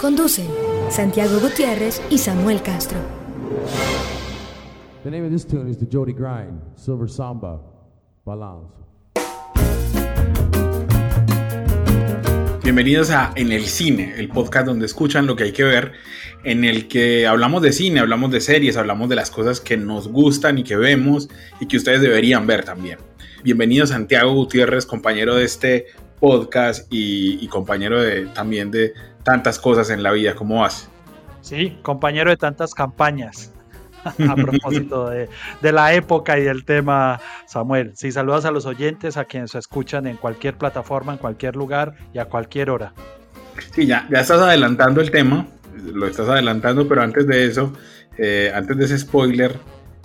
Conducen Santiago Gutiérrez y Samuel Castro. The name of this tune is the Jody Grind, Silver Samba, Balance. Bienvenidos a En el Cine, el podcast donde escuchan lo que hay que ver, en el que hablamos de cine, hablamos de series, hablamos de las cosas que nos gustan y que vemos y que ustedes deberían ver también. Bienvenido Santiago Gutiérrez, compañero de este podcast y, y compañero de, también de tantas cosas en la vida. ¿Cómo vas? Sí, compañero de tantas campañas. a propósito de, de, la época y del tema, Samuel. Sí, saludas a los oyentes, a quienes se escuchan en cualquier plataforma, en cualquier lugar y a cualquier hora. Sí, ya, ya estás adelantando el tema, lo estás adelantando, pero antes de eso, eh, antes de ese spoiler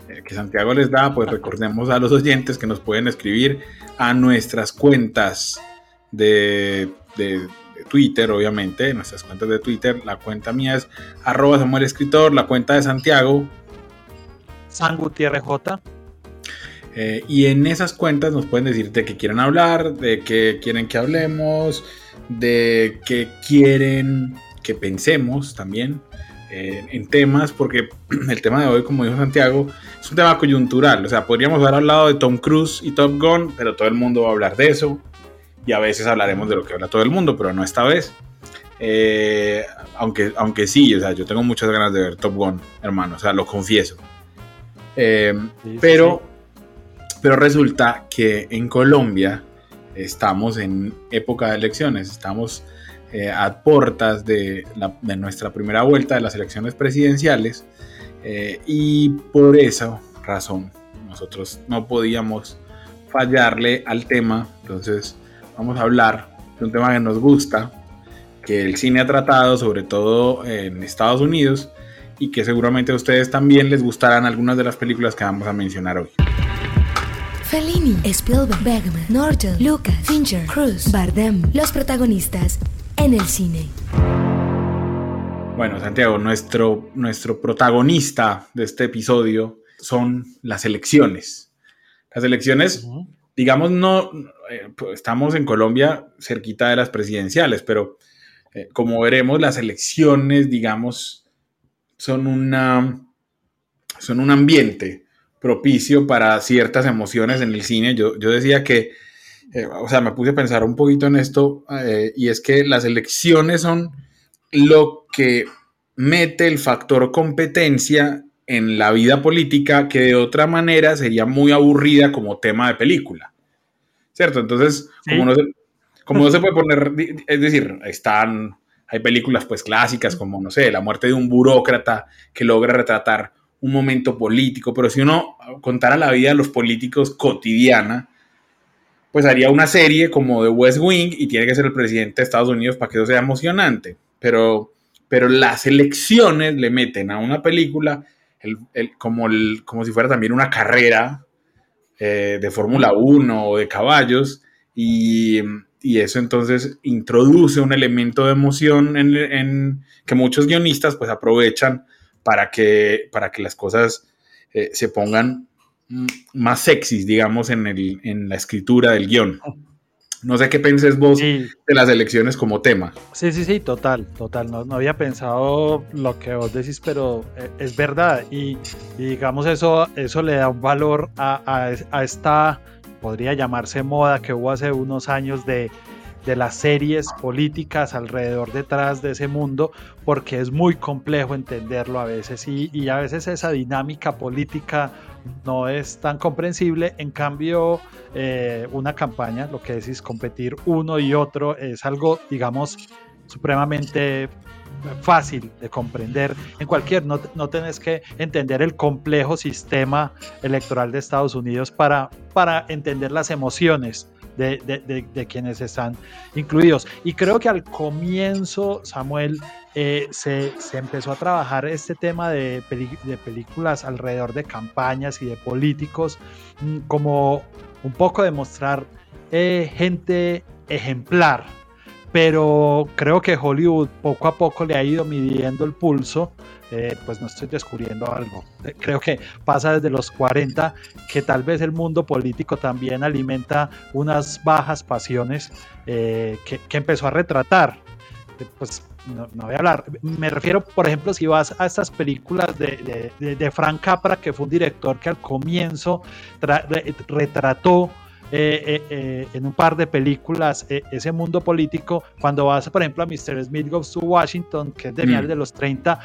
eh, que Santiago les da, pues recordemos a los oyentes que nos pueden escribir a nuestras cuentas de, de Twitter, obviamente, nuestras cuentas de Twitter. La cuenta mía es arroba Samuel Escritor, la cuenta de Santiago San Gutiérrez J. Eh, y en esas cuentas nos pueden decir de qué quieren hablar, de qué quieren que hablemos, de qué quieren que pensemos también eh, en temas, porque el tema de hoy, como dijo Santiago, es un tema coyuntural. O sea, podríamos haber hablado de Tom Cruise y Top Gun, pero todo el mundo va a hablar de eso. Y a veces hablaremos de lo que habla todo el mundo, pero no esta vez. Eh, aunque, aunque sí, o sea, yo tengo muchas ganas de ver Top Gun, hermano, o sea, lo confieso. Eh, sí, pero, sí. pero resulta que en Colombia estamos en época de elecciones, estamos eh, a puertas de, la, de, nuestra primera vuelta de las elecciones presidenciales eh, y por esa razón nosotros no podíamos fallarle al tema, entonces vamos a hablar de un tema que nos gusta, que el cine ha tratado sobre todo en Estados Unidos y que seguramente a ustedes también les gustarán algunas de las películas que vamos a mencionar hoy. Fellini, Spielberg, Bergman, Norton, Lucas, Fincher, Cruz, Bardem, los protagonistas en el cine. Bueno, Santiago, nuestro, nuestro protagonista de este episodio son las elecciones. Las elecciones, uh -huh. Digamos, no, eh, estamos en Colombia cerquita de las presidenciales, pero eh, como veremos, las elecciones, digamos, son, una, son un ambiente propicio para ciertas emociones en el cine. Yo, yo decía que, eh, o sea, me puse a pensar un poquito en esto, y es que las elecciones son lo que mete el factor competencia en la vida política que de otra manera sería muy aburrida como tema de película. ¿Cierto? Entonces, ¿Sí? como, no se, como no se puede poner, es decir, están hay películas pues clásicas como, no sé, la muerte de un burócrata que logra retratar un momento político, pero si uno contara la vida de los políticos cotidiana, pues haría una serie como de West Wing y tiene que ser el presidente de Estados Unidos para que eso sea emocionante. Pero, pero las elecciones le meten a una película el, el, como, el, como si fuera también una carrera eh, de Fórmula 1 o de caballos y y eso entonces introduce un elemento de emoción en, en, que muchos guionistas pues aprovechan para que, para que las cosas eh, se pongan más sexys, digamos, en, en la escritura del guion. No sé qué penses vos sí. de las elecciones como tema. Sí, sí, sí, total, total. No, no había pensado lo que vos decís, pero eh, es verdad. Y, y, digamos, eso, eso le da un valor a, a, a esta podría llamarse moda que hubo hace unos años de, de, las series políticas alrededor detrás de ese mundo, porque es muy complejo entenderlo a veces y, y, a veces esa dinámica política no es tan comprensible. En cambio, eh, una campaña, lo que decís, competir uno y otro, es algo, digamos, supremamente fácil de comprender en cualquier, no, no tenés que entender el complejo sistema electoral de Estados Unidos para, para entender las emociones de, quienes están incluidos. Y creo que al comienzo, Samuel, eh, se, empezó a trabajar este tema de, películas alrededor de campañas y de políticos, mm, como un poco de mostrar eh, gente ejemplar. Pero creo que Hollywood poco a poco le ha ido midiendo el pulso eh, pues no estoy descubriendo algo. Creo que pasa desde los 40 que tal vez el mundo político también alimenta unas bajas pasiones que, empezó a retratar. pues no, voy a hablar. Me refiero, por ejemplo, si vas a estas películas de, Frank Capra, que fue un director que al comienzo retrató en un par de películas ese mundo político. Cuando vas, por ejemplo, a Mr. Smith Goes to Washington, que es de mm. de los 30,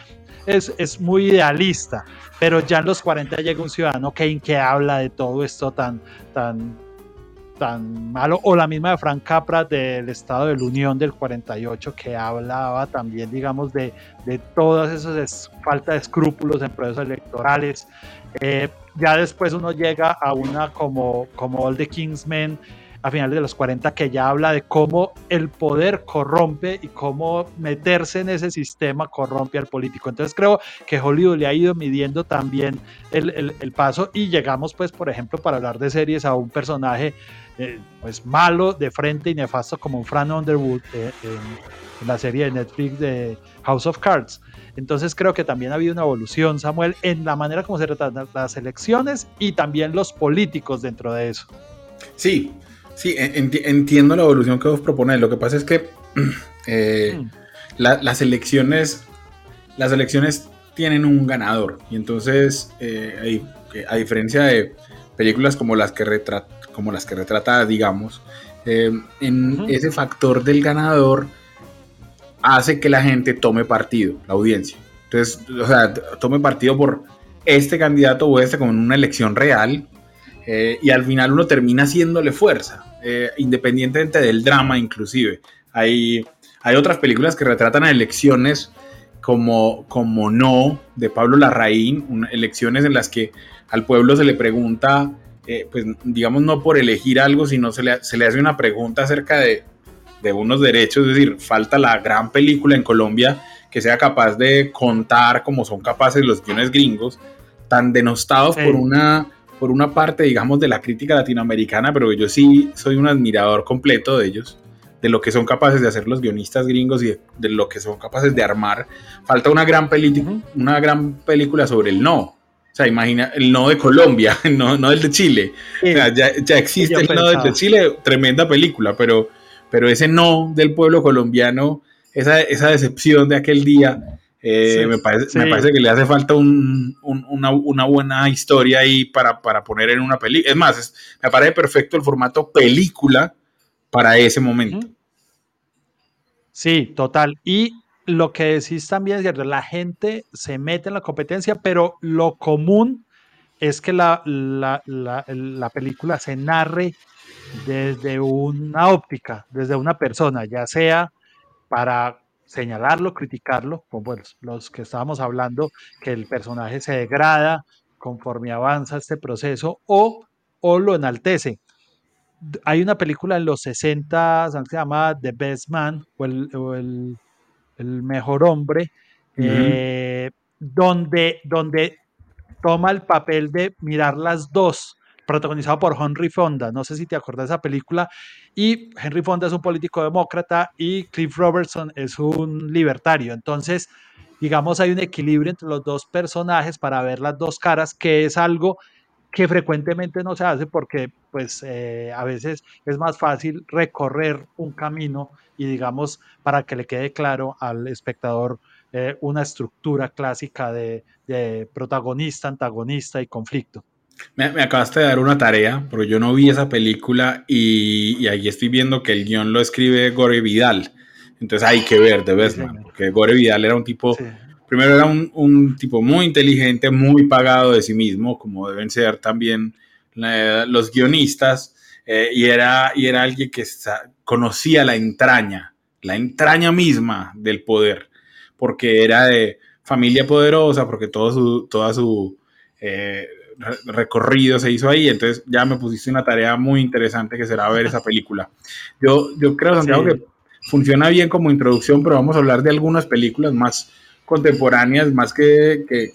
es, muy idealista, pero ya en los 40 llega un ciudadano Kane que habla de todo esto tan, tan, tan malo, o la misma de Frank Capra del Estado de la Unión del 48, que hablaba también, digamos, de, de todas esas falta de escrúpulos en procesos electorales. Eh, ya después uno llega a una como, como All the Kingsmen, a finales de los 40 que ya habla de cómo el poder corrompe y cómo meterse en ese sistema corrompe al político. Entonces creo que Hollywood le ha ido midiendo también el, el, paso y llegamos pues por ejemplo para hablar de series a un personaje eh, pues malo de frente y nefasto como un Fran Underwood eh, en, la serie de Netflix de House of Cards. Entonces creo que también ha habido una evolución, Samuel, en la manera como se tratan las elecciones y también los políticos dentro de eso. Sí, Sí, entiendo la evolución que vos proponés. Lo que pasa es que eh, mm. las elecciones, las elecciones tienen un ganador. Y entonces, eh, a diferencia de películas como las que retrata, como las que retrata, digamos, eh, en ese factor del ganador hace que la gente tome partido, la audiencia. Entonces, o sea, tome partido por este candidato o este como en una elección real. y al final uno termina haciéndole fuerza. Eh, independientemente del drama inclusive. Hay, hay otras películas que retratan elecciones como, como No, de Pablo Larraín, elecciones en las que al pueblo se le pregunta, eh, pues digamos no por elegir algo, sino se le, se le hace una pregunta acerca de, de unos derechos, es decir, falta la gran película en Colombia que sea capaz de contar como son capaces los guiones gringos, tan denostados por una por una parte, digamos, de la crítica latinoamericana, pero yo sí soy un admirador completo de ellos, de lo que son capaces de hacer los guionistas gringos y de, lo que son capaces de armar. Falta una gran, una gran película sobre el no. Sea, imagina el no de Colombia, no, no el de Chile. O sea, ya, ya, existe el no de Chile, tremenda película, pero, pero ese no del pueblo colombiano, esa, esa decepción de aquel día, eh, me, parece, me, parece, que le hace falta una, buena historia ahí para, poner en una película. Es más, me parece perfecto el formato película para ese momento. Sí, total. Y lo que decís también es cierto, la gente se mete en la competencia, pero lo común es que la, la película se narre desde una óptica, desde una persona, ya sea para señalarlo, criticarlo, como los que estábamos hablando, que el personaje se degrada conforme avanza este proceso o, o lo enaltece. Hay una película en los 60 que se llama The Best Man o el, mejor hombre, eh, donde, donde toma el papel de mirar las dos protagonizado por Henry Fonda. No sé si te acuerdas de esa película. Y Henry Fonda es un político demócrata y Cliff Robertson es un libertario. Entonces, digamos, hay un equilibrio entre los dos personajes para ver las dos caras, que es algo que frecuentemente no se hace porque pues eh, a veces es más fácil recorrer un camino y digamos para que le quede claro al espectador eh, una estructura clásica de protagonista, antagonista y conflicto. Me, acabaste de dar una tarea, pero yo no vi esa película y, ahí estoy viendo que el guion lo escribe Gore Vidal. Entonces hay que ver, de verdad, porque Gore Vidal era un tipo, primero era un, tipo muy inteligente, muy pagado de sí mismo, como deben ser también los guionistas, eh, y, era, y era alguien que conocía la entraña, la entraña misma del poder, porque era de familia poderosa, porque todo su, toda su... Eh, recorrido se hizo ahí, entonces ya me pusiste una tarea muy interesante que será ver esa película. Yo, yo creo, Santiago, que funciona bien como introducción, pero vamos a hablar de algunas películas más contemporáneas, más que, que,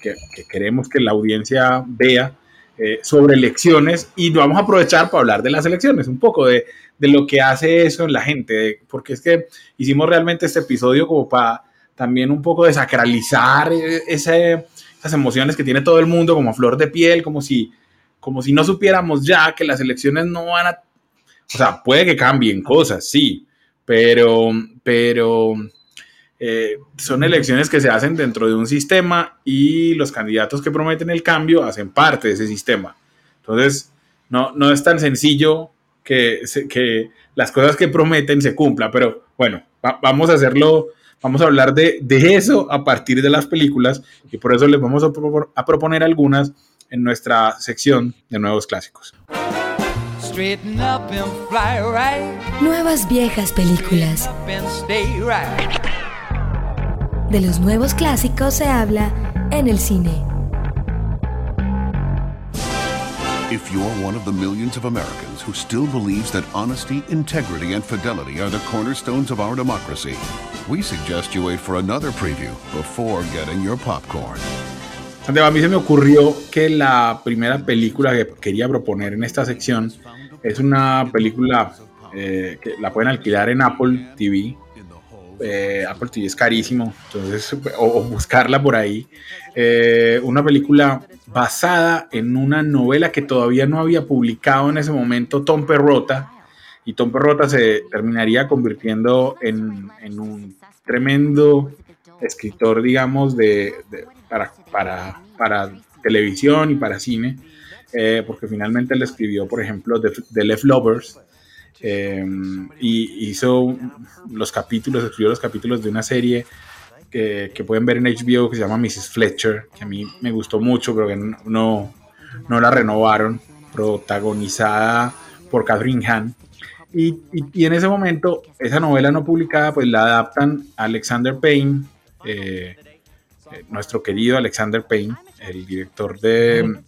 queremos que la audiencia vea eh, sobre elecciones. Y vamos a aprovechar para hablar de las elecciones, un poco de, de lo que hace eso en la gente, porque es que hicimos realmente este episodio como para también un poco desacralizar eh, esas emociones que tiene todo el mundo como flor de piel, como si, como si no supiéramos ya que las elecciones no van a... O sea, puede que cambien cosas, sí, pero, pero eh, son elecciones que se hacen dentro de un sistema y los candidatos que prometen el cambio hacen parte de ese sistema. Entonces, no, no es tan sencillo que, que las cosas que prometen se cumplan, pero bueno, vamos a hacerlo Vamos a hablar de, de, eso a partir de las películas y por eso les vamos a, a proponer algunas en nuestra sección de nuevos clásicos. Nuevas viejas películas. De los nuevos clásicos se habla en el cine. If you're one of the millions of Americans who still believes that honesty, integrity, and fidelity are the cornerstones of our democracy, we suggest you wait for another preview before getting your popcorn. A mí se me ocurrió que la primera película que quería proponer en esta sección es una película eh, que la pueden alquilar en Apple TV. Eh, Apple TV es carísimo, entonces, o, buscarla por ahí. Eh, una película basada en una novela que todavía no había publicado en ese momento Tom Perrota, y Tom Perrota se terminaría convirtiendo en, un tremendo escritor, digamos, de, para, para, televisión y para cine, eh, porque finalmente él escribió, por ejemplo, The, Left Lovers, eh, y hizo los capítulos, escribió los capítulos de una serie que, pueden ver en HBO que se llama Mrs. Fletcher, que a mí me gustó mucho, pero que no, no la renovaron, protagonizada por Catherine Hahn. Y, y, en ese momento, esa novela no publicada, pues la adaptan Alexander Payne, eh, eh, nuestro querido Alexander Payne, el director de,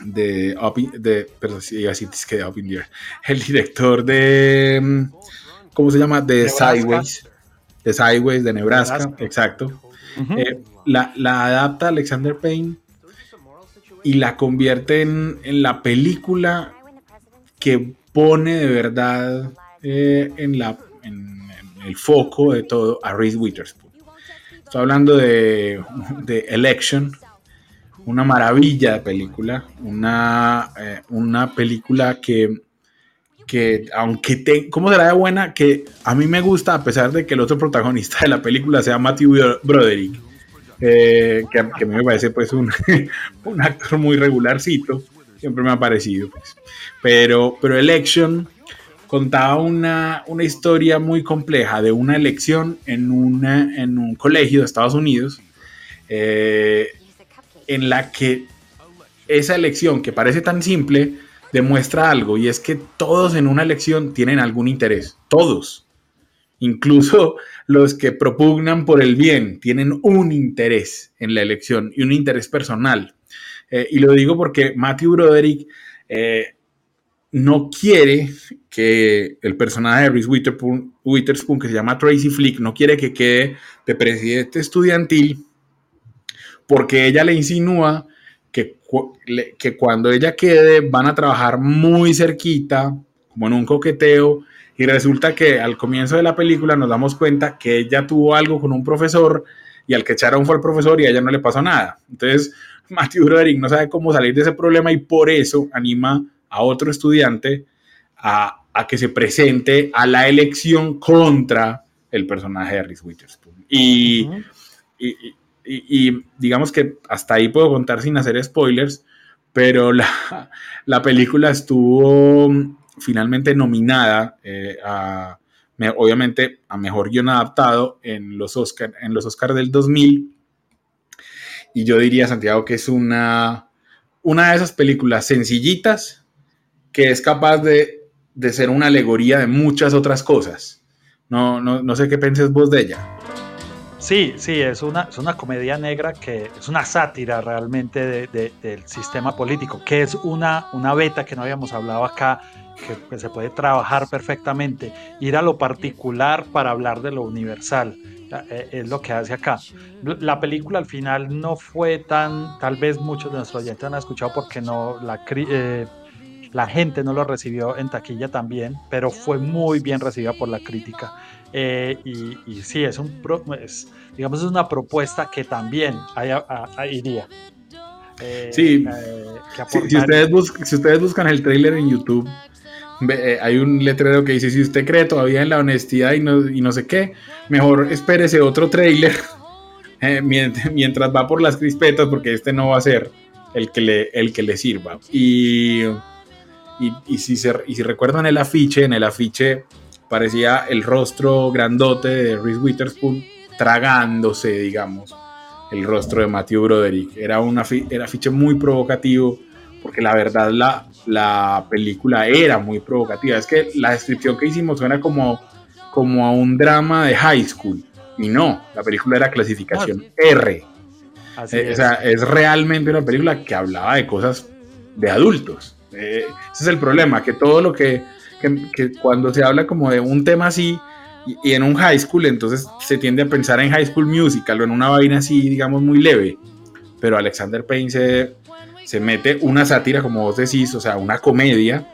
de, de perdón, sí, así es que Up in the el director de, ¿cómo se llama? De Sideways de Sideways, de Nebraska, exacto. Eh, la, adapta Alexander Payne y la convierte en, la película que pone de verdad eh, en, la, en, el foco de todo a Reese Witherspoon. Estoy hablando de, de Election, una maravilla de película, una, eh, una película que que aunque te, ¿cómo será de buena? Que a mí me gusta a pesar de que el otro protagonista de la película sea Matthew Broderick, eh, que, me parece pues un, un, actor muy regularcito, siempre me ha parecido. Pues. Pero, pero Election contaba una, una, historia muy compleja de una elección en, una, en un colegio de Estados Unidos, eh, en la que esa elección que parece tan simple, demuestra algo y es que todos en una elección tienen algún interés, todos. Incluso los que propugnan por el bien tienen un interés en la elección y un interés personal. Eh, y lo digo porque Matthew Broderick eh, no quiere que el personaje de Reese Witherspoon, Witherspoon, que se llama Tracy Flick, no quiere que quede de presidente estudiantil porque ella le insinúa que, que cuando ella quede van a trabajar muy cerquita, como en un coqueteo, y resulta que al comienzo de la película nos damos cuenta que ella tuvo algo con un profesor y al que echaron fue el profesor y a ella no le pasó nada. Entonces, Matthew Broderick no sabe cómo salir de ese problema y por eso anima a otro estudiante a, que se presente a la elección contra el personaje de Reese Witherspoon. y, y, digamos que hasta ahí puedo contar sin hacer spoilers, pero la, la película estuvo finalmente nominada eh, a, obviamente, a Mejor Guión Adaptado en los Oscar, en los Oscar del 2000. Y yo diría, Santiago, que es una, una de esas películas sencillitas que es capaz de, de ser una alegoría de muchas otras cosas. No, no, no sé qué penses vos de ella. Sí, sí, es una, es una comedia negra que es una sátira realmente del sistema político, que es una, una beta que no habíamos hablado acá, que, se puede trabajar perfectamente, ir a lo particular para hablar de lo universal. Eh, es lo que hace acá. La película al final no fue tan, tal vez muchos de nuestros oyentes han escuchado porque no la, eh, la gente no lo recibió en taquilla también, pero fue muy bien recibida por la crítica. Eh, y, sí, es, un, digamos, es una propuesta que también iría. Eh, sí, eh, si, ustedes si ustedes buscan el trailer en YouTube, hay un letrero que dice, si usted cree todavía en la honestidad y no, y no sé qué, mejor espérese otro trailer mientras, va por las crispetas, porque este no va a ser el que le, el que le sirva. Y, y, si, se, y si recuerdan el afiche, en el afiche parecía el rostro grandote de Reese Witherspoon tragándose, digamos, el rostro de Matthew Broderick. Era un afiche muy provocativo, porque la verdad la, la película era muy provocativa. Es que la descripción que hicimos suena como, como a un drama de high school, y no, la película era clasificación ah, R. Eh, es. O sea, es realmente una película que hablaba de cosas de adultos. Eh, ese es el problema, que todo lo que que, cuando se habla como de un tema así y, en un high school, entonces se tiende a pensar en high school musical o en una vaina así, digamos, muy leve. Pero Alexander Payne se, se mete una sátira, como vos decís, o sea, una comedia,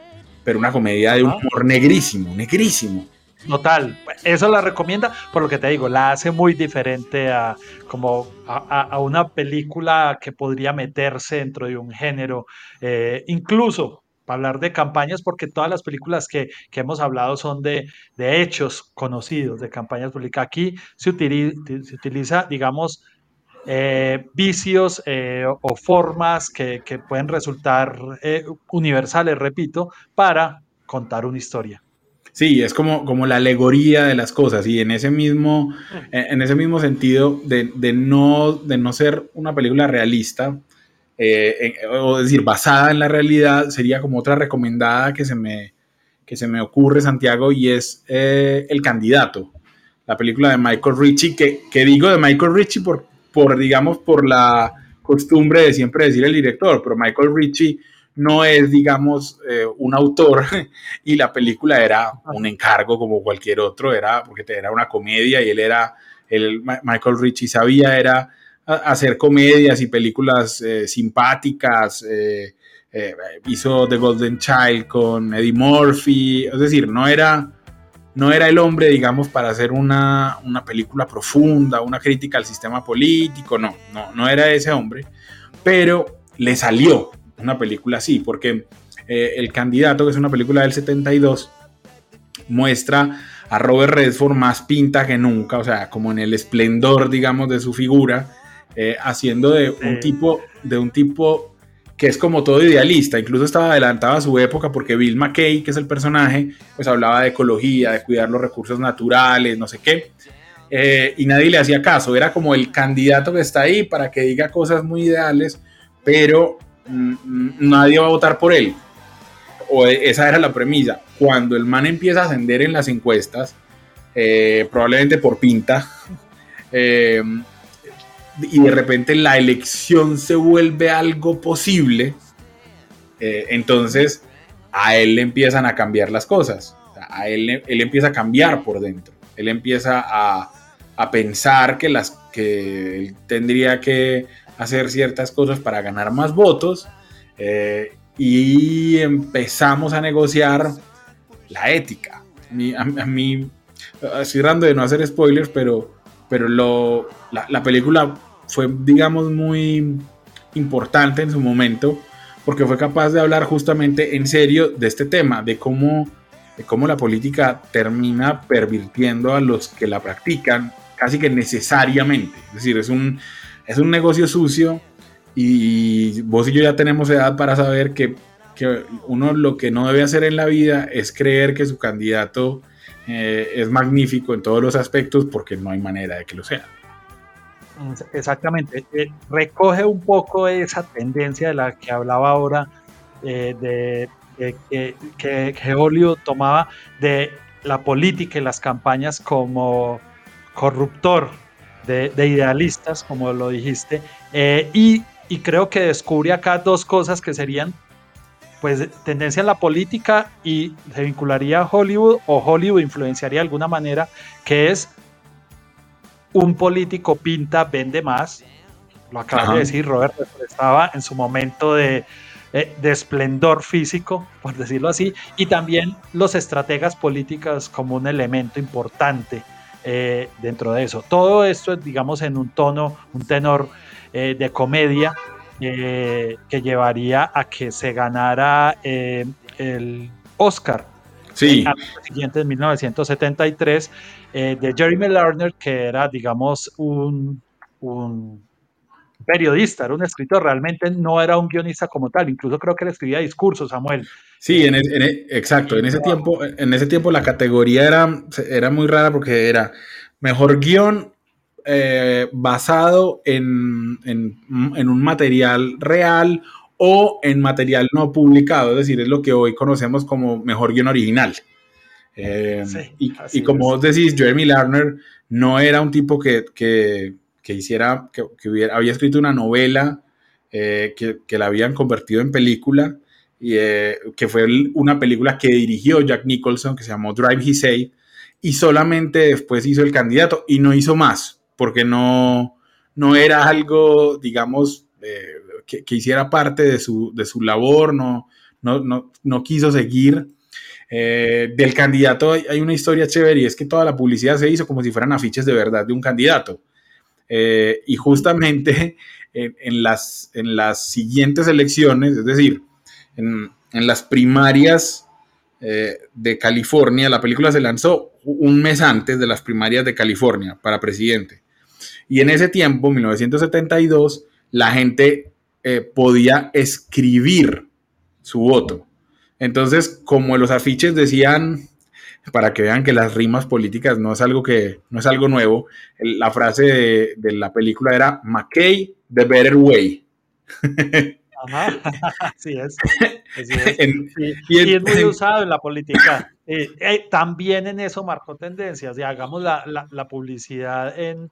pero una comedia de humor negrísimo, negrísimo. Total, eso la recomienda, por lo que te digo, la hace muy diferente a como a, una película que podría meterse dentro de un género, eh, incluso para hablar de campañas, porque todas las películas que, hemos hablado son de, hechos conocidos, de campañas políticas. Aquí se utiliza, digamos, eh, vicios eh, o formas que, pueden resultar eh, universales, repito, para contar una historia. Sí, es como, como la alegoría de las cosas y en ese mismo, en ese mismo sentido de, de, no, de no ser una película realista, eh, o decir, basada en la realidad, sería como otra recomendada que se me, que se me ocurre, Santiago, y es eh, El Candidato, la película de Michael Ritchie, que, que digo de Michael Ritchie por, por, digamos, por la costumbre de siempre decir el director, pero Michael Ritchie no es, digamos, eh, un autor y la película era un encargo como cualquier otro, era porque era una comedia y él era, el Michael Ritchie sabía, era hacer comedias y películas eh, simpáticas. Eh, eh, hizo The Golden Child con Eddie Murphy. Es decir, no era, no era el hombre, digamos, para hacer una, una, película profunda, una crítica al sistema político. No, no, no era ese hombre. Pero le salió una película así, porque El Candidato, que es una película del 72, muestra a Robert Redford más pinta que nunca, o sea, como en el esplendor, digamos, de su figura eh, haciendo de un tipo, de un tipo que es como todo idealista, incluso estaba adelantado a su época porque Bill McKay, que es el personaje, pues hablaba de ecología, de cuidar los recursos naturales, no sé qué, eh, y nadie le hacía caso, era como el candidato que está ahí para que diga cosas muy ideales, pero nadie va a votar por él, o e, esa era la premisa, cuando el man empieza a ascender en las encuestas, eh, probablemente por pinta, y de repente la elección se vuelve algo posible, eh, entonces a él le empiezan a cambiar las cosas. A él, él empieza a cambiar por dentro. Él empieza a, a pensar que, las, que él tendría que hacer ciertas cosas para ganar más votos. Eh, y empezamos a negociar la ética. A mí, estoy dando de no hacer spoilers, pero, pero lo, la, la película fue, digamos, muy importante en su momento, porque fue capaz de hablar justamente en serio de este tema, de cómo, de cómo la política termina pervirtiendo a los que la practican casi que necesariamente. Es decir, es un, es un negocio sucio y vos y yo ya tenemos edad para saber que, que uno lo que no debe hacer en la vida es creer que su candidato eh, es magnífico en todos los aspectos porque no hay manera de que lo sea. Exactamente, eh, recoge un poco esa tendencia de la que hablaba ahora, eh, de, que, que tomaba de la política y las campañas como corruptor de, idealistas, como lo dijiste, eh, y, y, creo que descubre acá dos cosas que serían pues tendencia en la política y se vincularía a Hollywood o Hollywood influenciaría de alguna manera, que es un político pinta, vende más. Lo acaba de decir Robert, estaba en su momento de, eh, de, esplendor físico, por decirlo así, y también los estrategas políticas como un elemento importante eh, dentro de eso. Todo esto, digamos, en un tono, un tenor eh, de comedia que llevaría a que se ganara el Oscar. Sí. En siguiente, en 1973, de Jeremy Lerner, que era, digamos, un, un periodista, era un escritor, realmente no era un guionista como tal, incluso creo que le escribía discursos, Samuel. Sí, en, exacto, en ese tiempo, en ese tiempo la categoría era, era muy rara porque era mejor guion eh, basado en, un material real o en material no publicado, es decir, es lo que hoy conocemos como mejor guion original. Eh, y, como vos decís, Jeremy Lerner no era un tipo que, que hiciera, que, hubiera, había escrito una novela eh, que, que, la habían convertido en película, y, eh, que fue una película que dirigió Jack Nicholson, que se llamó Drive He Say, y solamente después hizo el candidato y no hizo más, porque no, no era algo, digamos, eh, que, que, hiciera parte de su, de su labor, no, no, no, no quiso seguir. del candidato hay una historia chévere y es que toda la publicidad se hizo como si fueran afiches de verdad de un candidato. Eh, y justamente en, las, en las siguientes elecciones, es decir, en, las primarias eh, de California, la película se lanzó un mes antes de las primarias de California para presidente. Y en ese tiempo, 1972, la gente eh, podía escribir su voto. Entonces, como los afiches decían para que vean que las rimas políticas no es algo que no es algo nuevo. La frase de, la película era McKay, the better way. Ajá, así es. y, es muy usado en la política. Eh, eh, también en eso marcó tendencias. Y hagamos la, la publicidad en,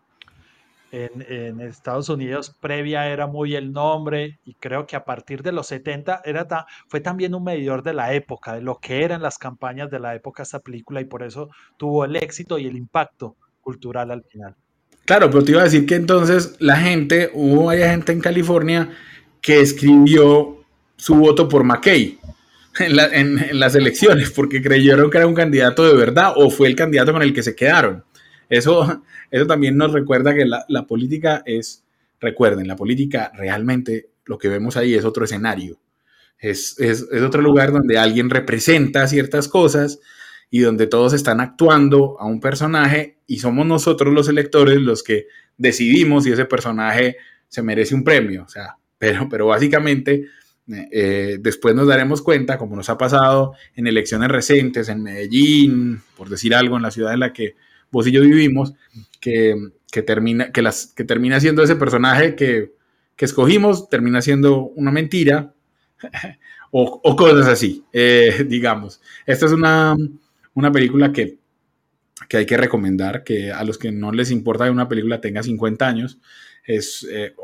en, Estados Unidos previa era muy el nombre y creo que a partir de los 70 era fue también un medidor de la época, de lo que eran las campañas de la época esta película y por eso tuvo el éxito y el impacto cultural al final. Claro, pero te iba a decir que entonces la gente, hubo gente en California que escribió su voto por McKay. En, las elecciones porque creyeron que era un candidato de verdad o fue el candidato con el que se quedaron. Eso, eso también nos recuerda que la, política es, recuerden, la política realmente lo que vemos ahí es otro escenario. Es, otro lugar donde alguien representa ciertas cosas y donde todos están actuando a un personaje y somos nosotros los electores los que decidimos si ese personaje se merece un premio. O sea, pero, pero básicamente eh, después nos daremos cuenta, como nos ha pasado en elecciones recientes en Medellín, por decir algo, en la ciudad en la que vos y yo vivimos, que, termina, que, las, que termina siendo ese personaje que, escogimos, termina siendo una mentira o, cosas así, eh, digamos. Esta es una, película que, hay que recomendar, que a los que no les importa que una película tenga 50 años, es, eh,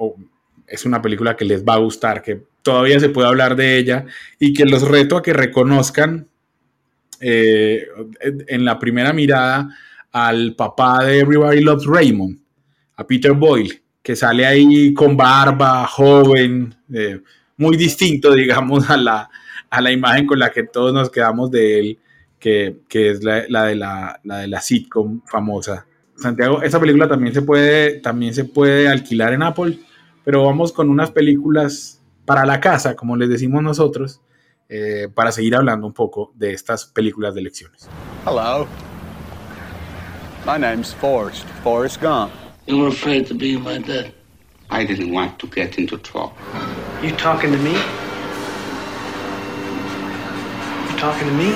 es una película que les va a gustar, que todavía se puede hablar de ella y que los reto a que reconozcan eh, en la primera mirada al papá de Everybody Loves Raymond, a Peter Boyle, que sale ahí con barba, joven, eh, muy distinto, digamos, a la, a la imagen con la que todos nos quedamos de él, que, es la, de la, de la sitcom famosa. Santiago, esta película también se puede, también se puede alquilar en Apple, pero vamos con unas películas para la casa, como les decimos nosotros, eh, para seguir hablando un poco de estas películas de elecciones. Hello. My name's Forrest, Forrest Gump. You were afraid to be my dad. I didn't want to get into trouble. You talking to me? You talking to me?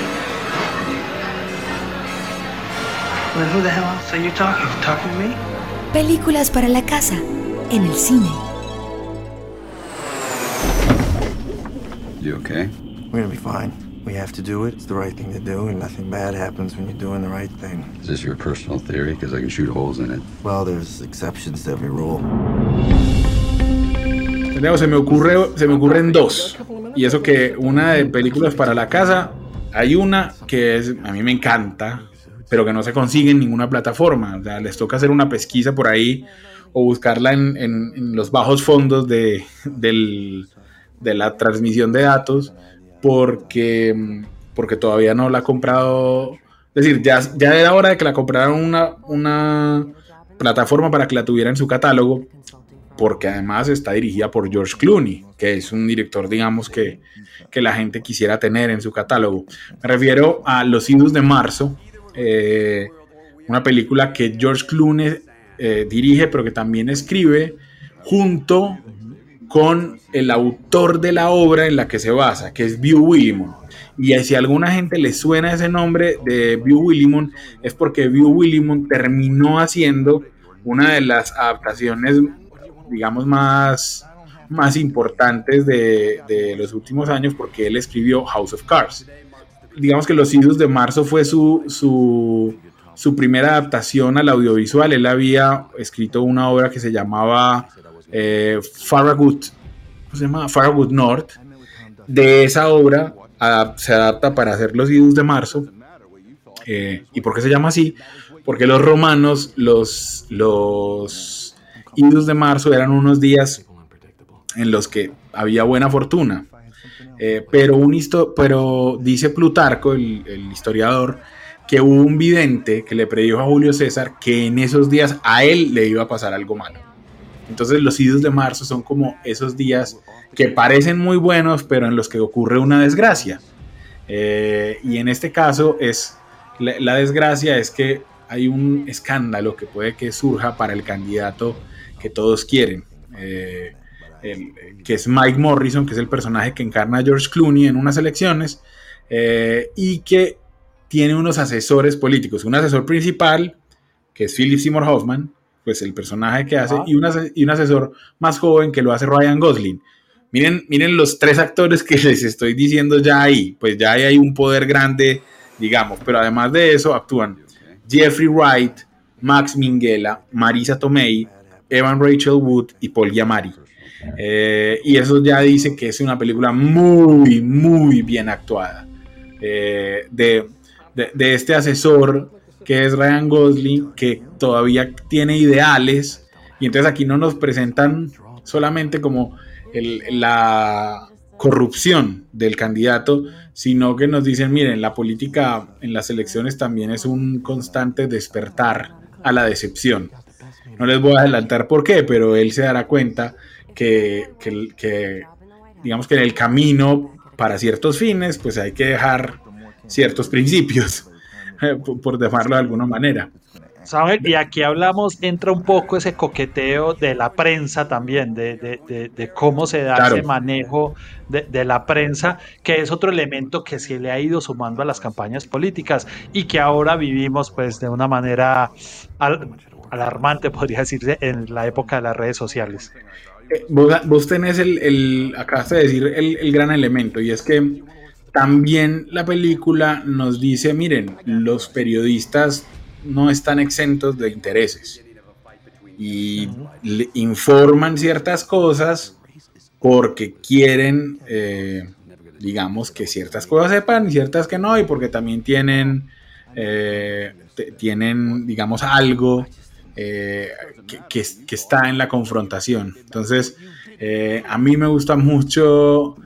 Well, who the hell else are you talking? You talking to me? Películas para la casa, en el cine. You okay? We're gonna be fine. We have to do it. It's the right thing to do, and nothing bad happens when you're doing the right thing. Is this your personal theory? Because I can shoot holes in it. Well, there's exceptions to every rule. Se me ocurre, se me ocurren dos. Y eso que una de películas para la casa, hay una que es, a mí me encanta, pero que no se consigue en ninguna plataforma. O sea, les toca hacer una pesquisa por ahí o buscarla en, en, en los bajos fondos de, del, de la transmisión de datos porque, porque todavía no la ha comprado. Es decir, ya, ya era hora de que la compraran una, una plataforma para que la tuviera en su catálogo, porque además está dirigida por George Clooney, que es un director, digamos, que, que la gente quisiera tener en su catálogo. Me refiero a Los Idus de Marzo, eh, una película que George Clooney eh, dirige, pero que también escribe, junto con el autor de la obra en la que se basa, que es View Willimon. Y si a alguna gente le suena ese nombre de View Willimon, es porque View Willimon terminó haciendo una de las adaptaciones, digamos, más, más importantes de, de los últimos años, porque él escribió House of Cards. Digamos que Los Idus de Marzo fue su, su, su primera adaptación al audiovisual. Él había escrito una obra que se llamaba eh, Farragut, ¿cómo se llama? Farragut North. De esa obra se adapta para hacer los idus de marzo. Eh, ¿Y por qué se llama así? Porque los romanos, los, los idus de marzo eran unos días en los que había buena fortuna. Eh, pero, pero dice Plutarco, el historiador, que hubo un vidente que le predijo a Julio César que en esos días a él le iba a pasar algo malo. Entonces los idus de marzo son como esos días que parecen muy buenos, pero en los que ocurre una desgracia. Eh, y en este caso es la, desgracia es que hay un escándalo que puede que surja para el candidato que todos quieren, eh, que es Mike Morrison, que es el personaje que encarna a George Clooney en unas elecciones eh, y que tiene unos asesores políticos, un asesor principal que es Philip Seymour Hoffman, pues el personaje que hace, y, y, un asesor más joven que lo hace Ryan Gosling. Miren, miren los tres actores que les estoy diciendo ya ahí, pues ya hay un poder grande, digamos, pero además de eso actúan Jeffrey Wright, Max Minghella, Marisa Tomei, Evan Rachel Wood y Paul Giamatti. Eh, y eso ya dice que es una película muy, muy bien actuada. Eh, de, de, de, este asesor que es Ryan Gosling, que todavía tiene ideales, y entonces aquí no nos presentan solamente como la corrupción del candidato, sino que nos dicen, miren, la política en las elecciones también es un constante despertar a la decepción. No les voy a adelantar por qué, pero él se dará cuenta que, que, digamos que en el camino para ciertos fines, pues hay que dejar ciertos principios. por llamarlo de alguna manera. Y aquí hablamos, entra un poco ese coqueteo de la prensa también, de, de, de, cómo se da ese manejo de, la prensa, que es otro elemento que se le ha ido sumando a las campañas políticas y que ahora vivimos pues de una manera alarmante, podría decirse, en la época de las redes sociales. Eh, vos, tenés el, el, acabaste de decir el, el gran elemento y es que también la película nos dice, miren, los periodistas no están exentos de intereses y informan ciertas cosas porque quieren, eh, digamos, que ciertas cosas sepan y ciertas que no, y porque también tienen, eh, tienen digamos, algo eh, que, que, está en la confrontación. Entonces, a mí me gusta mucho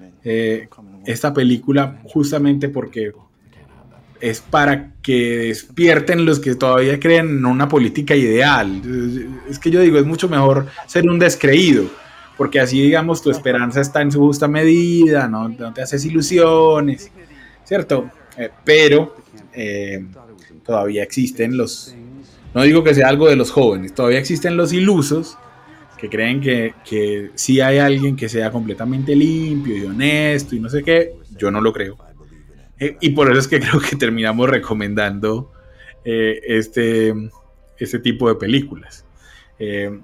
esta película justamente porque es para que despierten los que todavía creen en una política ideal. Es que yo digo, es mucho mejor ser un descreído, porque así, digamos, tu esperanza está en su justa medida, no, te haces ilusiones, ¿cierto? Eh, pero eh, todavía existen los, no digo que sea algo de los jóvenes, todavía existen los ilusos que creen que, que sí hay alguien que sea completamente limpio y honesto y no sé qué, yo no lo creo. Eh, y por eso es que creo que terminamos recomendando eh, este, este tipo de películas. Eh,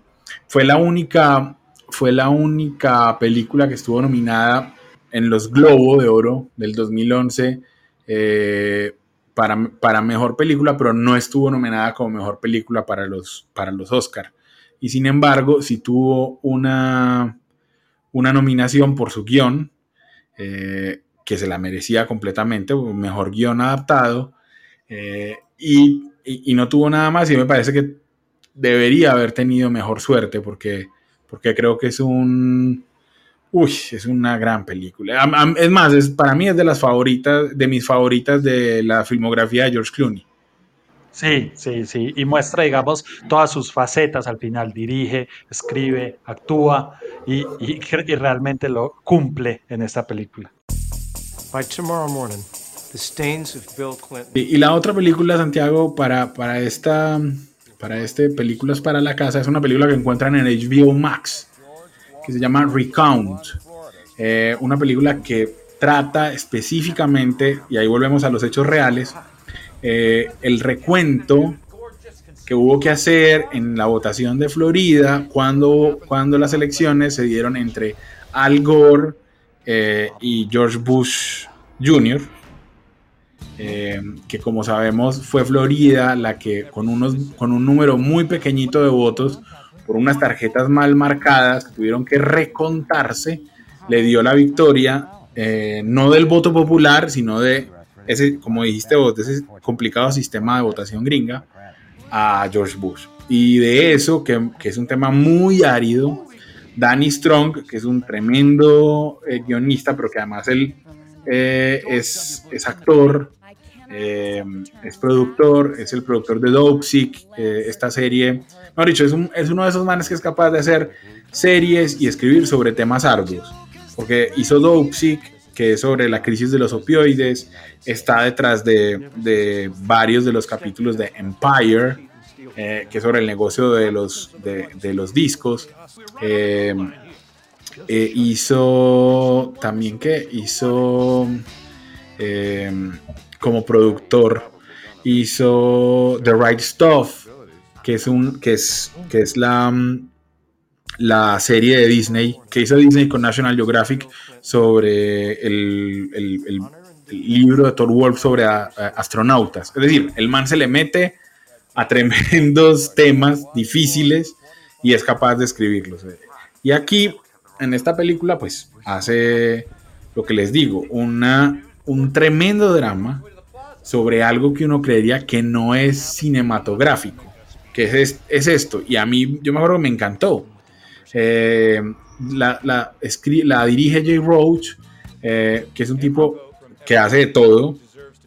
fue, la única, fue la única película que estuvo nominada en los Globo de Oro del 2011 eh, para, para, mejor película, pero no estuvo nominada como mejor película para los, para los Oscar. Y sin embargo, sí tuvo una, una nominación por su guion, eh, que se la merecía completamente, mejor guion adaptado, eh, y, y, no tuvo nada más. Y me parece que debería haber tenido mejor suerte, porque, porque creo que es un Uy, es una gran película. Es más, es, para mí es de las favoritas, de mis favoritas de la filmografía de George Clooney. Sí, sí, sí. Y muestra, digamos, todas sus facetas al final. Dirige, escribe, actúa y, y, y realmente lo cumple en esta película. By tomorrow morning, the stains of Bill Clinton. Y, y, la otra película, Santiago, para, para esta, para este Películas para la Casa, es una película que encuentran en HBO Max que se llama Recount, eh, una película que trata específicamente, y ahí volvemos a los hechos reales, eh, el recuento que hubo que hacer en la votación de Florida cuando, cuando las elecciones se dieron entre Al Gore eh, y George Bush Jr., que como sabemos fue Florida la que con, unos, con un número muy pequeñito de votos por unas tarjetas mal marcadas que tuvieron que recontarse, le dio la victoria, eh, no del voto popular, sino de ese, como dijiste vos, de ese complicado sistema de votación gringa a George Bush. Y de eso, que, que es un tema muy árido, Danny Strong, que es un tremendo eh, guionista, pero que además él eh, es, es, actor, es productor, es el productor de Dope Sick, esta serie Mejor dicho, es, es uno de esos manes que es capaz de hacer series y escribir sobre temas arduos. Porque hizo Dope que es sobre la crisis de los opioides, está detrás de, varios de los capítulos de Empire, eh, que es sobre el negocio de los, discos. Eh, eh, hizo también que hizo como productor, hizo The Right Stuff, que es, un, que es, que es la, la serie de Disney, que hizo Disney con National Geographic sobre el, el, libro de Thor Wolf sobre astronautas. Es decir, el man se le mete a tremendos temas difíciles y es capaz de escribirlos. Y aquí, en esta película, pues hace lo que les digo, una, un tremendo drama sobre algo que uno creería que no es cinematográfico que es, es esto. Y a mí, yo me acuerdo que me encantó. Eh, la, la, la, dirige Jay Roach, eh, que es un tipo que hace de todo,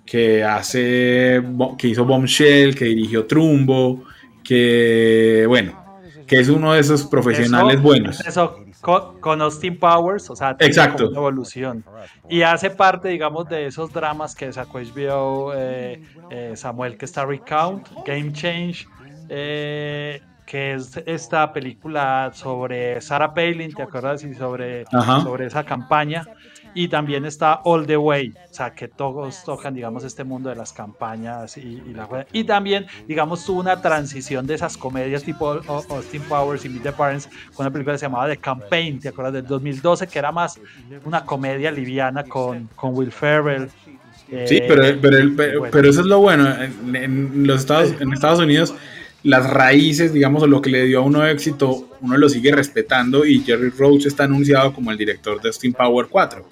que hace, que hizo Bombshell, que dirigió Trumbo, que, bueno, que es uno de esos profesionales buenos. Eso, con, Austin Powers, o sea, tiene Exacto. una evolución. Y hace parte, digamos, de esos dramas que sacó HBO eh, Samuel, que está Recount, Game Change, eh, que es esta película sobre Sarah Palin, ¿te acuerdas? Y sobre, sobre esa campaña. Y también está All the Way, o sea, que todos tocan, digamos, este mundo de las campañas y, y, la, y también, digamos, tuvo una transición de esas comedias tipo Austin Powers y Meet the Parents con una película que se llamaba The Campaign, ¿te acuerdas? Del 2012, que era más una comedia liviana con, con Will Ferrell. Sí, pero, eh, pero, pero, eso es lo bueno. En, en los Estados, en Estados Unidos las raíces, digamos, o lo que le dio a uno éxito, uno lo sigue respetando y Jerry Roach está anunciado como el director de Steam Power 4.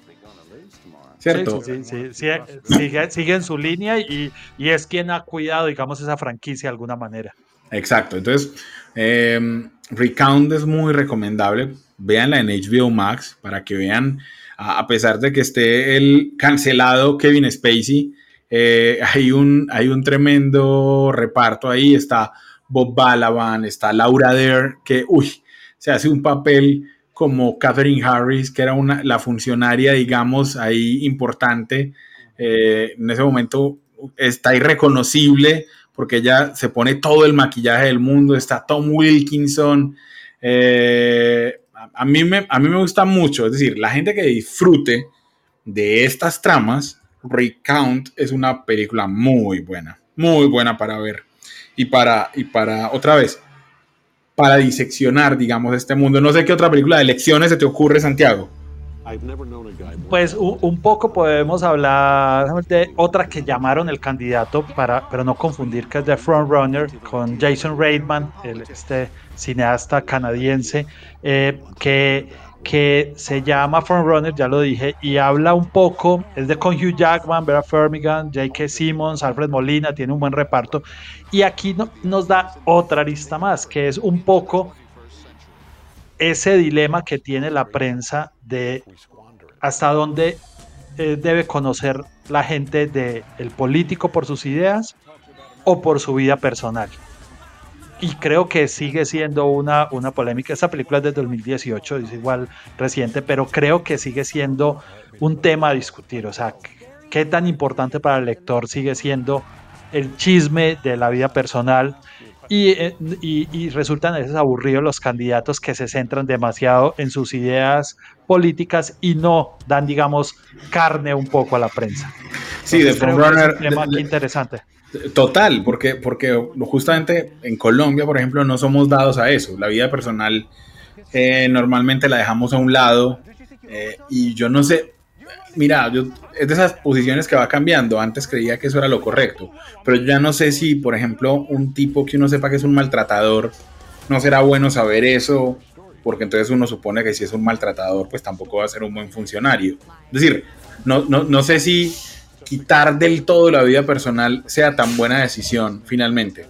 ¿Cierto? Sí, sí, sí, sigue, sigue, en su línea y, y, es quien ha cuidado, digamos, esa franquicia de alguna manera. Exacto, entonces, eh, Recount es muy recomendable. Véanla en HBO Max para que vean, a, a pesar de que esté el cancelado Kevin Spacey, eh, hay, un, hay un tremendo reparto ahí. Está Bob Balaban, está Laura Dare, que, uy, se hace un papel como Catherine Harris, que era una, la funcionaria, digamos, ahí importante. Eh, en ese momento está irreconocible porque ella se pone todo el maquillaje del mundo. Está Tom Wilkinson. Eh, a, mí me, a mí me gusta mucho, es decir, la gente que disfrute de estas tramas, Recount es una película muy buena, muy buena para ver y para, y para, otra vez, para diseccionar, digamos, este mundo. No sé qué otra película de elecciones se te ocurre, Santiago. Pues un, poco podemos hablar de otra que llamaron el candidato para, pero no confundir que es The Frontrunner con Jason Reitman, el, este cineasta canadiense, eh, que, que se llama Frontrunner, ya lo dije, y habla un poco, es de con Hugh Jackman, Vera Firmigan, J.K. Simmons, Alfred Molina, tiene un buen reparto, y aquí nos da otra lista más, que es un poco ese dilema que tiene la prensa de hasta dónde eh, debe conocer la gente del el político por sus ideas o por su vida personal. Y creo que sigue siendo una, una polémica. Esta película es de 2018, es igual reciente, pero creo que sigue siendo un tema a discutir. O sea, qué tan importante para el lector sigue siendo el chisme de la vida personal eh, y, y, resultan a veces aburridos los candidatos que se centran demasiado en sus ideas políticas y no dan, digamos, carne un poco a la prensa. Sí, de Frontrunner. Es un interesante. Total, porque, porque justamente en Colombia, por ejemplo, no somos dados a eso. La vida personal eh, normalmente la dejamos a un lado eh, y yo no sé, mira, yo, es de esas posiciones que va cambiando. Antes creía que eso era lo correcto, pero ya no sé si, por ejemplo, un tipo que uno sepa que es un maltratador, no será bueno saber eso, porque entonces uno supone que si es un maltratador, pues tampoco va a ser un buen funcionario. Es decir, no, no, no sé si quitar del todo la vida personal sea tan buena decisión finalmente.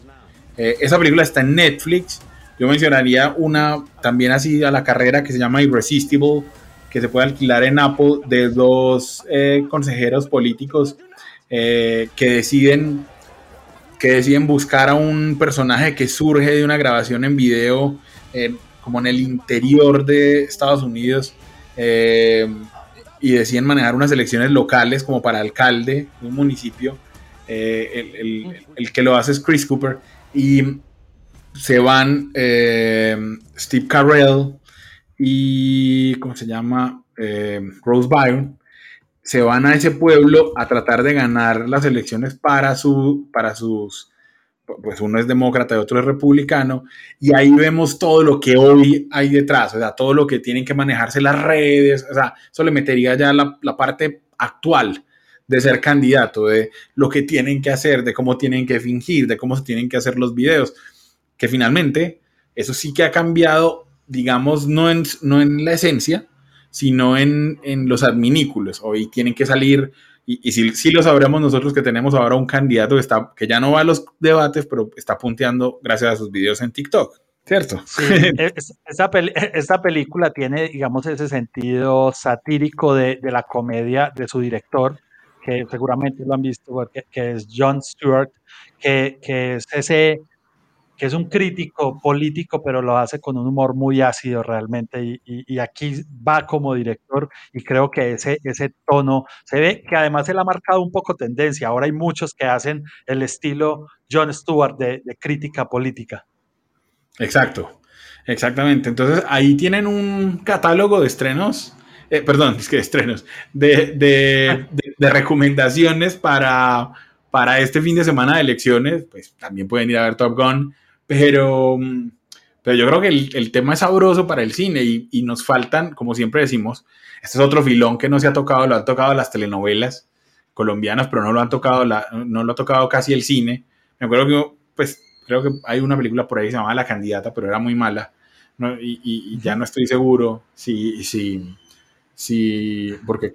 Eh, esa película está en Netflix. Yo mencionaría una también así a la carrera que se llama Irresistible, que se puede alquilar en Apple de dos eh, consejeros políticos eh, que deciden que deciden buscar a un personaje que surge de una grabación en video como en el interior de Estados Unidos y deciden manejar unas elecciones locales como para alcalde de un municipio. El, el, que lo hace es Chris Cooper y se van Steve Carell, y, ¿cómo se llama? Eh, Rose Byron, se van a ese pueblo a tratar de ganar las elecciones para, su, para sus, pues uno es demócrata y otro es republicano, y ahí vemos todo lo que hoy hay detrás, o sea, todo lo que tienen que manejarse las redes, o sea, eso le metería ya la, parte actual de ser candidato, de lo que tienen que hacer, de cómo tienen que fingir, de cómo se tienen que hacer los videos, que finalmente eso sí que ha cambiado digamos, no en, no en la esencia, sino en, los adminículos. Hoy tienen que salir, y, y sí, lo sabremos nosotros que tenemos ahora un candidato que, está, que ya no va a los debates, pero está punteando gracias a sus videos en TikTok. ¿Cierto? Sí, esta, película tiene, digamos, ese sentido satírico de, la comedia de su director, que seguramente lo han visto, que, es John Stewart, que, que es ese que es un crítico político, pero lo hace con un humor muy ácido realmente. Y, aquí va como director y creo que ese, ese tono se ve que además él ha marcado un poco tendencia. Ahora hay muchos que hacen el estilo John Stewart de, crítica política. Exacto, exactamente. Entonces ahí tienen un catálogo de estrenos. Eh, perdón, es que de estrenos, de, de, de recomendaciones para, para este fin de semana de elecciones, pues también pueden ir a ver Top Gun, pero, pero yo creo que el, tema es sabroso para el cine y, nos faltan, como siempre decimos, este es otro filón que no se ha tocado, lo han tocado las telenovelas colombianas, pero no lo han tocado, no lo ha tocado casi el cine. Me acuerdo que, pues, creo que hay una película por ahí que se llamaba La Candidata, pero era muy mala. Y, ya no estoy seguro si, si, si, porque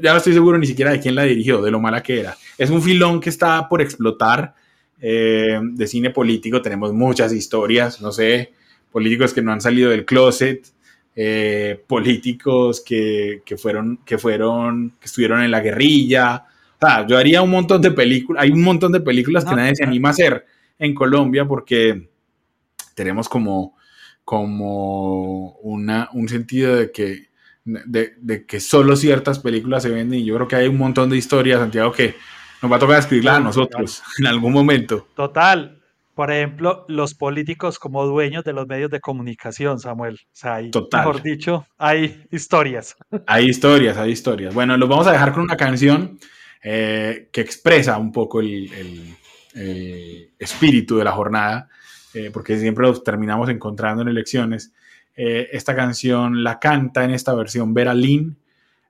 ya no estoy seguro ni siquiera de quién la dirigió, de lo mala que era. Es un filón que está por explotar eh, de cine político tenemos muchas historias, no sé, políticos que no han salido del closet, eh, políticos que, fueron, que fueron, que estuvieron en la guerrilla. yo haría un montón de películas, hay un montón de películas que nadie se anima a hacer en Colombia porque tenemos como, como una, un sentido de que, de, de que solo ciertas películas se venden y yo creo que hay un montón de historias, Santiago, que nos va a tocar escribirla a nosotros en algún momento. Total. Por ejemplo, los políticos como dueños de los medios de comunicación, Samuel. O sea, Total. mejor dicho, hay historias. Hay historias, hay historias. Bueno, los vamos a dejar con una canción eh, que expresa un poco el, espíritu de la jornada, eh, porque siempre los terminamos encontrando en elecciones. Eh, esta canción la canta en esta versión Vera Lynn.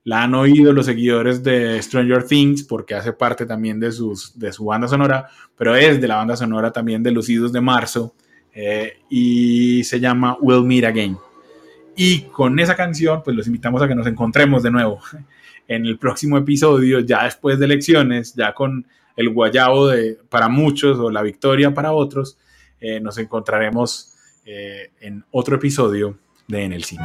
La han oído los seguidores de Stranger Things porque hace parte también de, sus, de su banda sonora, pero es de la banda sonora también de Los Idos de Marzo eh, y se llama We'll Meet Again. Y con esa canción, pues los invitamos a que nos encontremos de nuevo en el próximo episodio, ya después de elecciones, ya con el guayabo de, para muchos o la victoria para otros, eh, nos encontraremos eh, en otro episodio de En el Cine.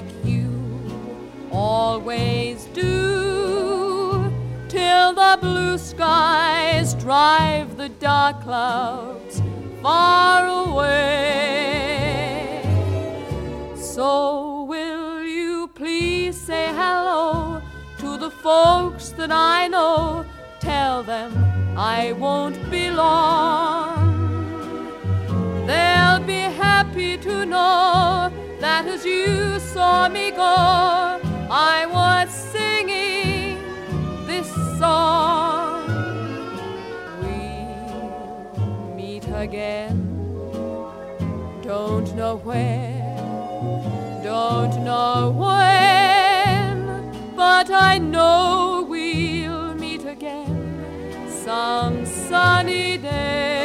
blue skies drive the dark clouds far away. So will you please say hello to the folks that I know? Tell them I won't be long. They'll be happy to know that as you saw me go, I was singing this song. Again. Don't know where, don't know when, but I know we'll meet again some sunny day.